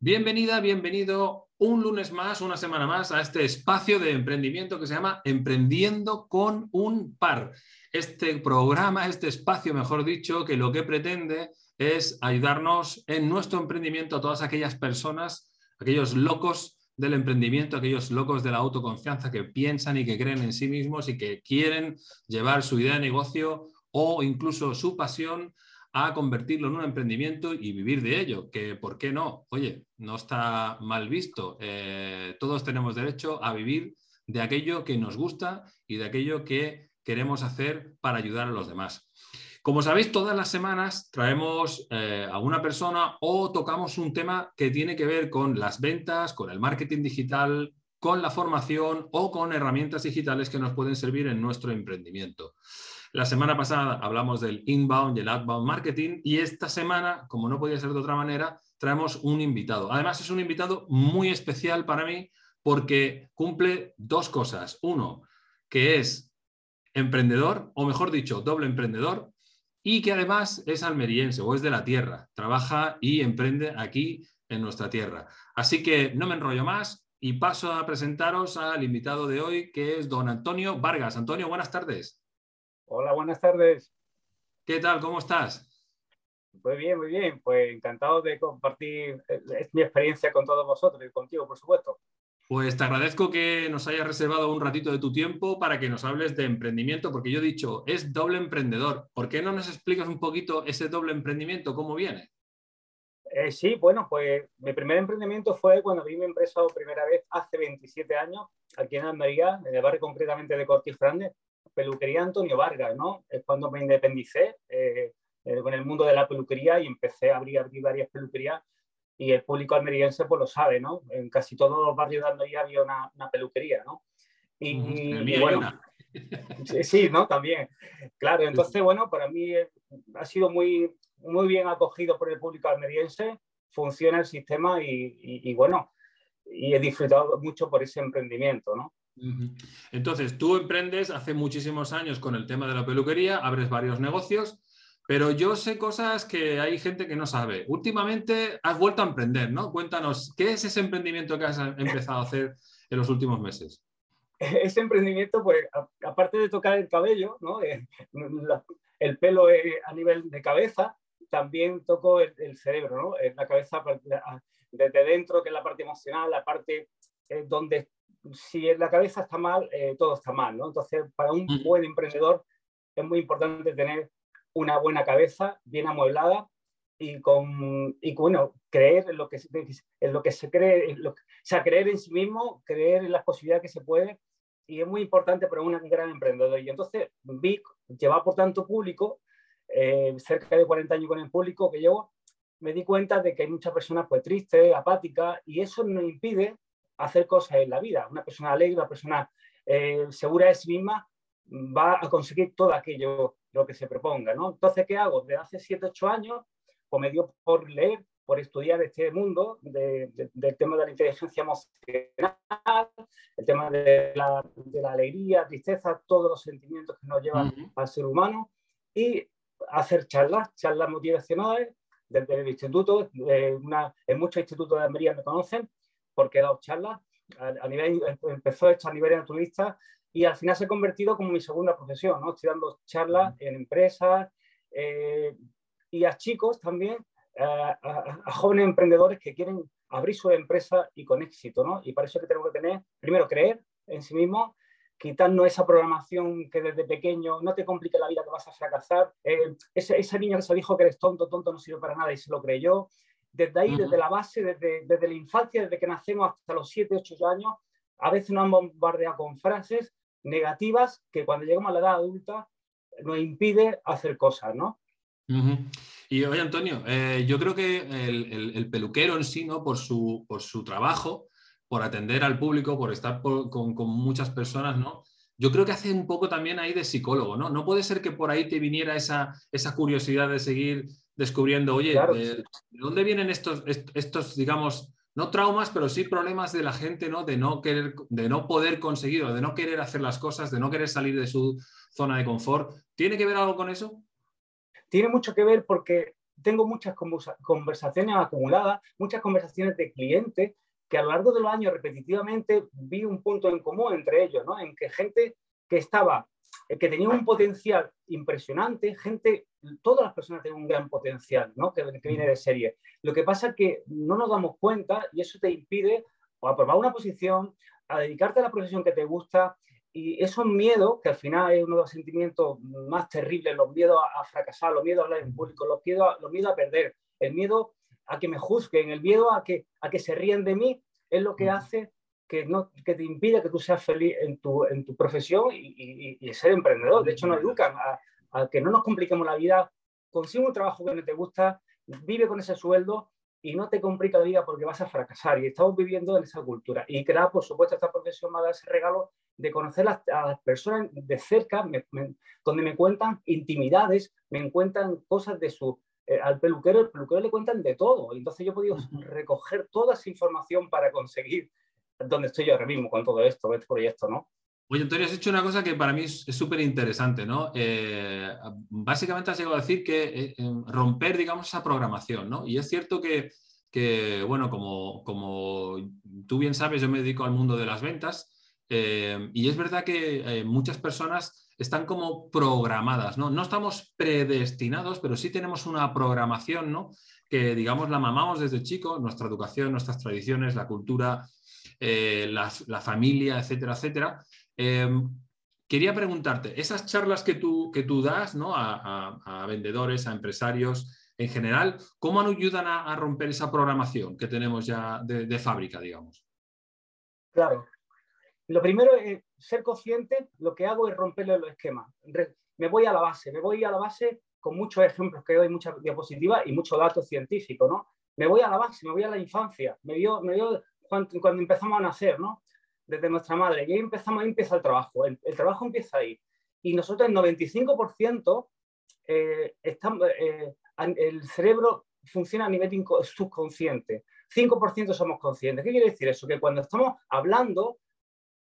Bienvenida, bienvenido un lunes más, una semana más a este espacio de emprendimiento que se llama Emprendiendo con un par. Este programa, este espacio, mejor dicho, que lo que pretende es ayudarnos en nuestro emprendimiento a todas aquellas personas, aquellos locos del emprendimiento, aquellos locos de la autoconfianza que piensan y que creen en sí mismos y que quieren llevar su idea de negocio o incluso su pasión a convertirlo en un emprendimiento y vivir de ello, que ¿por qué no? Oye, no está mal visto. Eh, todos tenemos derecho a vivir de aquello que nos gusta y de aquello que queremos hacer para ayudar a los demás. Como sabéis, todas las semanas traemos eh, a una persona o tocamos un tema que tiene que ver con las ventas, con el marketing digital, con la formación o con herramientas digitales que nos pueden servir en nuestro emprendimiento. La semana pasada hablamos del inbound y el outbound marketing y esta semana, como no podía ser de otra manera, traemos un invitado. Además, es un invitado muy especial para mí porque cumple dos cosas. Uno, que es emprendedor, o mejor dicho, doble emprendedor, y que además es almeriense o es de la tierra, trabaja y emprende aquí en nuestra tierra. Así que no me enrollo más y paso a presentaros al invitado de hoy, que es don Antonio Vargas. Antonio, buenas tardes. Hola, buenas tardes. ¿Qué tal? ¿Cómo estás? Muy bien, muy bien. Pues encantado de compartir eh, mi experiencia con todos vosotros y contigo, por supuesto. Pues te agradezco que nos hayas reservado un ratito de tu tiempo para que nos hables de emprendimiento, porque yo he dicho, es doble emprendedor. ¿Por qué no nos explicas un poquito ese doble emprendimiento, cómo viene? Eh, sí, bueno, pues mi primer emprendimiento fue cuando vi mi empresa por primera vez hace 27 años, aquí en Almería, en el barrio concretamente de Cortis Grande, peluquería Antonio Vargas, ¿no? Es cuando me independicé eh, eh, con el mundo de la peluquería y empecé a abrir, abrir varias peluquerías y el público almeriense pues lo sabe, ¿no? En casi todos los barrios de Almería había una, una peluquería, ¿no? Y, bueno, sí, sí, ¿no? También. Claro, entonces, bueno, para mí ha sido muy, muy bien acogido por el público almeriense, funciona el sistema y, y bueno, y he disfrutado mucho por ese emprendimiento, ¿no? Entonces, tú emprendes hace muchísimos años con el tema de la peluquería, abres varios negocios, pero yo sé cosas que hay gente que no sabe. Últimamente has vuelto a emprender, ¿no? Cuéntanos, ¿qué es ese emprendimiento que has empezado a hacer en los últimos meses? Ese emprendimiento, pues, aparte de tocar el cabello, ¿no? Eh, el pelo eh, a nivel de cabeza, también toco el, cerebro, ¿no? La cabeza desde dentro, que es la parte emocional, la parte eh, donde si la cabeza está mal, eh, todo está mal, ¿no? Entonces, para un buen emprendedor es muy importante tener una buena cabeza, bien amueblada y con, y bueno, creer en lo que, en lo que se cree, o sea, creer en sí mismo, creer en las posibilidades que se puede y es muy importante para un gran emprendedor. Y entonces, Vic lleva por tanto público, eh, cerca de 40 años con el público que llevo, me di cuenta de que hay muchas personas pues tristes, apáticas, y eso nos impide hacer cosas en la vida. Una persona alegre, una persona eh, segura de sí misma va a conseguir todo aquello lo que se proponga. ¿no? Entonces, ¿qué hago? Desde hace 7, 8 años, pues me dio por leer, por estudiar este mundo del tema de la inteligencia emocional, el tema de la, alegría, tristeza, todos los sentimientos que nos llevan al ser humano y hacer charlas, charlas motivacionales desde el instituto, en muchos institutos de Almería me conocen, porque he dado charlas, a, nivel, empezó esto a nivel naturalista y al final se ha convertido como mi segunda profesión, ¿no? Estoy dando charlas en empresas eh, y a chicos también, a, jóvenes emprendedores que quieren abrir su empresa y con éxito, ¿no? Y para eso que tenemos que tener, primero, creer en sí mismo, quitarnos esa programación que desde pequeño no te complique la vida que vas a fracasar. Eh, ese, ese, niño que se dijo que eres tonto, tonto no sirve para nada y se lo creyó. Desde ahí, desde la base, desde, desde, la infancia, desde que nacemos hasta los 7, 8 años, a veces nos han bombardeado con frases negativas que cuando llegamos a la edad adulta nos impide hacer cosas, ¿no? Y oye, Antonio, eh, yo creo que el, el, peluquero en sí, ¿no? Por su, por su trabajo, por atender al público, por estar con, con, muchas personas, ¿no? Yo creo que hace un poco también ahí de psicólogo, ¿no? No puede ser que por ahí te viniera esa, esa curiosidad de seguir descubriendo, oye, ¿de, dónde vienen estos, estos, digamos, no traumas, pero sí problemas de la gente, ¿no? De no querer, de no poder conseguir o de no querer hacer las cosas, de no querer salir de su zona de confort. ¿Tiene que ver algo con eso? Tiene mucho que ver porque tengo muchas conversaciones acumuladas, muchas conversaciones de clientes que a lo largo de los años repetitivamente vi un punto en común entre ellos, ¿no? En que gente que estaba, eh, que tenía un potencial impresionante, gente, todas las personas tienen un gran potencial, ¿no? Que, viene de serie. Lo que pasa es que no nos damos cuenta y eso te impide o aprobar una posición, a dedicarte a la profesión que te gusta y esos miedos, que al final es uno de los sentimientos más terribles, los miedos a, fracasar, los miedos a hablar en público, los miedos, a, los miedos a perder, el miedo a que me juzguen, el miedo a que, a que se ríen de mí, es lo que hace que, no, que te impide que tú seas feliz en tu, en tu profesión y, y, ser emprendedor. De hecho, nos educan a, a, que no nos compliquemos la vida, consigue un trabajo que no te gusta, vive con ese sueldo y no te complica la vida porque vas a fracasar. Y estamos viviendo en esa cultura. Y crear, por supuesto, esta profesión me da ese regalo de conocer a las personas de cerca, donde me cuentan intimidades, me cuentan cosas de su... Eh, al peluquero, el peluquero le cuentan de todo. Entonces yo he podido recoger toda esa información para conseguir donde estoy yo ahora mismo con todo esto, este proyecto, ¿no? Oye, Antonio, has hecho una cosa que para mí es súper interesante, ¿no? Eh, básicamente has llegado a decir que eh, romper, digamos, esa programación, ¿no? Y es cierto que, que bueno, como, como, tú bien sabes, yo me dedico al mundo de las ventas eh, y es verdad que muchas personas están como programadas, ¿no? No estamos predestinados, pero sí tenemos una programación, ¿no? Que, digamos, la mamamos desde chico, nuestra educación, nuestras tradiciones, la cultura, la familia, etcétera, etcétera. Em, quería preguntarte, esas charlas que tú, que tú das ¿no? a, vendedores, a empresarios en general, ¿cómo ayudan a, romper esa programación que tenemos ya de, fábrica, digamos? Claro. Lo primero es ser consciente, lo que hago es romperle los esquemas. Me voy a la base, me voy a la base con muchos ejemplos que doy, muchas diapositivas y muchos datos científicos, ¿no? Me voy a la base, me voy a la infancia, me vio, me cuando, cuando empezamos a nacer, ¿no? Desde nuestra madre. Y ahí empezamos, ahí empieza el trabajo. El, trabajo empieza ahí. Y nosotros el 95% eh, eh, el cerebro funciona a nivel subconsciente. 5% somos conscientes. ¿Qué quiere decir eso? Que cuando estamos hablando,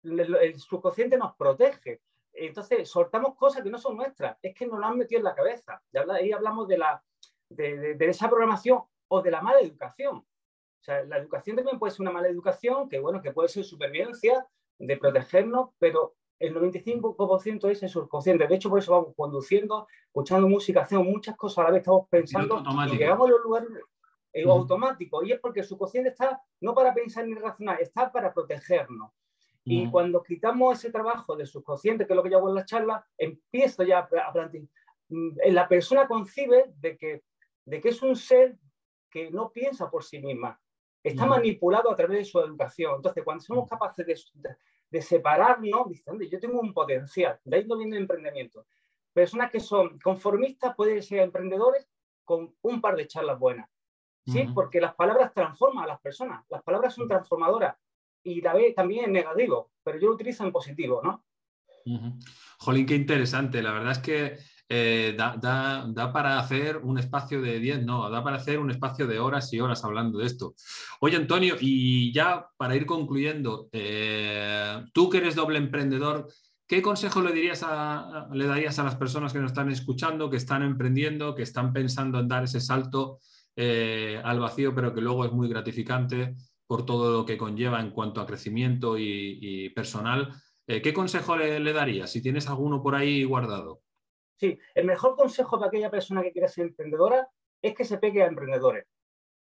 el, subconsciente nos protege. Entonces, soltamos cosas que no son nuestras. Es que nos lo han metido en la cabeza. Ahí hablamos de, la, de esa programación o de la mala educación sea, la educación también puede ser una mala educación, que bueno, que puede ser supervivencia, de protegernos, pero el 95% es el subconsciente. De hecho, por eso vamos conduciendo, escuchando música, hacemos muchas cosas a la vez, estamos pensando y llegamos a los lugares eh, automáticos. Y es porque el subconsciente está no para pensar ni razonar, está para protegernos. Y cuando quitamos ese trabajo del subconsciente, que es lo que yo hago en la charla, empiezo ya a plantear. Mm, la persona concibe de que, de que es un ser que no piensa por sí misma, está manipulado a través de su educación. Entonces, cuando somos capaces de, de, separarnos, dicen, yo tengo un potencial, de ahí no viene el emprendimiento. Personas que son conformistas pueden ser emprendedores con un par de charlas buenas. ¿sí? Porque las palabras transforman a las personas, las palabras son transformadoras y la ve también en negativo, pero yo lo utilizo en positivo, ¿no? Jolín, qué interesante. La verdad es que eh, da, para hacer un espacio de 10, no, da para hacer un espacio de horas y horas hablando de esto. Oye, Antonio, y ya para ir concluyendo, eh, tú que eres doble emprendedor, ¿qué consejo le, dirías le darías a las personas que nos están escuchando, que están emprendiendo, que están pensando en dar ese salto eh, al vacío, pero que luego es muy gratificante por todo lo que conlleva en cuanto a crecimiento y, personal? ¿Qué consejo le darías? Si tienes alguno por ahí guardado. Sí, el mejor consejo para aquella persona que quiera ser emprendedora es que se pegue a emprendedores,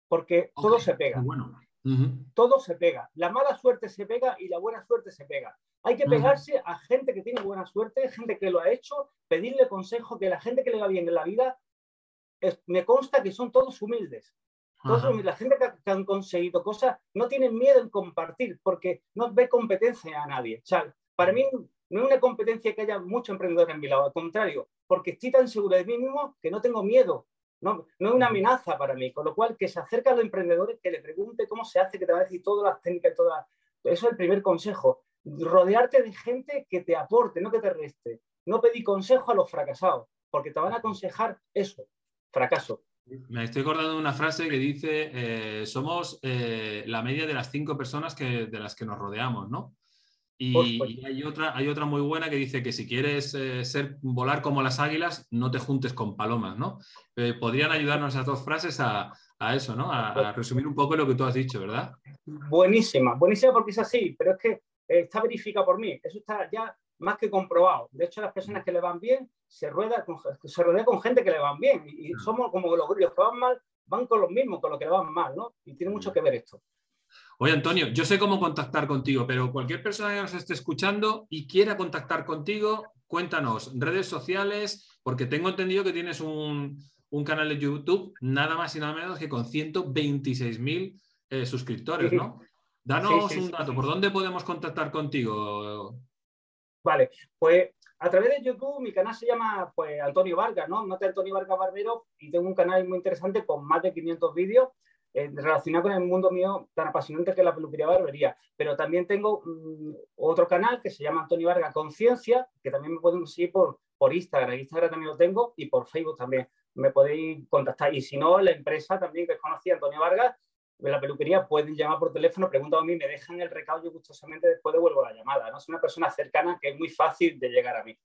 porque todo se pega. Bueno. Todo se pega. La mala suerte se pega y la buena suerte se pega. Hay que pegarse a gente que tiene buena suerte, gente que lo ha hecho, pedirle consejo, que la gente que le va bien en la vida, me consta que son todos humildes. la gente que, han conseguido cosas no tienen miedo en compartir porque no ve competencia a nadie. O sea, para mí no es una competencia que haya muchos emprendedores en mi lado, al contrario, porque estoy tan seguro de mí mismo que no tengo miedo. No, no es una amenaza para mí, con lo cual que se acerque a los emprendedores, que le pregunte cómo se hace, que te va a decir todas las técnicas, todas. Eso es el primer consejo. Rodearte de gente que te aporte, no que te reste. No pedir consejo a los fracasados, porque te van a aconsejar eso, fracaso. Me estoy acordando de una frase que dice, eh, somos eh, la media de las cinco personas que, de las que nos rodeamos, ¿no? Y, hay, otra, hay otra muy buena que dice que si quieres eh, ser, volar como las águilas, no te juntes con palomas, ¿no? Eh, podrían ayudarnos esas dos frases a, eso, ¿no? A, resumir un poco lo que tú has dicho, ¿verdad? Buenísima, buenísima porque es así, pero es que eh, está verificado por mí. Eso está ya más que comprobado. De hecho, las personas que le van bien se rueda con, se rodea con gente que le van bien. Y, somos como los, los que van mal, van con los mismos, con los que le van mal, ¿no? Y tiene mucho que ver esto. Oye, Antonio, yo sé cómo contactar contigo, pero cualquier persona que nos esté escuchando y quiera contactar contigo, cuéntanos, redes sociales, porque tengo entendido que tienes un, canal de YouTube nada más y nada menos que con 126.000 eh, suscriptores, ¿no? Danos un dato, ¿por dónde podemos contactar contigo? Vale, pues a través de YouTube mi canal se llama pues, Antonio Vargas, ¿no? Mate Antonio Vargas Barbero y tengo un canal muy interesante con más de 500 vídeos eh, relacionado con el mundo mío tan apasionante que es la peluquería barbería. Pero también tengo mm, otro canal que se llama Antonio Vargas Conciencia, que también me pueden seguir por, por Instagram. Instagram también lo tengo y por Facebook también. Me podéis contactar. Y si no, la empresa también que es conocida, Antonio Vargas, de la peluquería, pueden llamar por teléfono, preguntan a mí, me dejan el recado, yo gustosamente después devuelvo la llamada. ¿no? Es una persona cercana que es muy fácil de llegar a mí.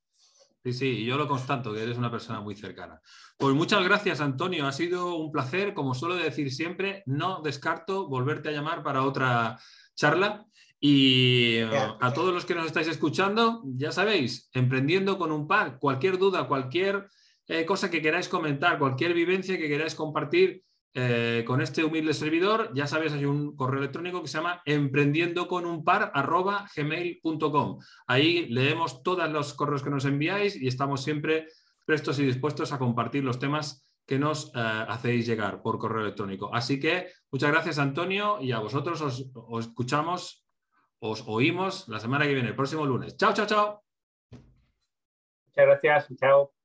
Sí, sí, yo lo constato, que eres una persona muy cercana. Pues muchas gracias, Antonio. Ha sido un placer, como suelo decir siempre, no descarto volverte a llamar para otra charla. Y eh, a todos los que nos estáis escuchando, ya sabéis, emprendiendo con un par, cualquier duda, cualquier eh, cosa que queráis comentar, cualquier vivencia que queráis compartir, eh, con este humilde servidor, ya sabes, hay un correo electrónico que se llama emprendiendo con un par gmail.com. Ahí leemos todos los correos que nos enviáis y estamos siempre prestos y dispuestos a compartir los temas que nos eh, hacéis llegar por correo electrónico. Así que muchas gracias, Antonio, y a vosotros os, os escuchamos, os oímos la semana que viene, el próximo lunes. Chao, chao, chao. Muchas gracias, chao.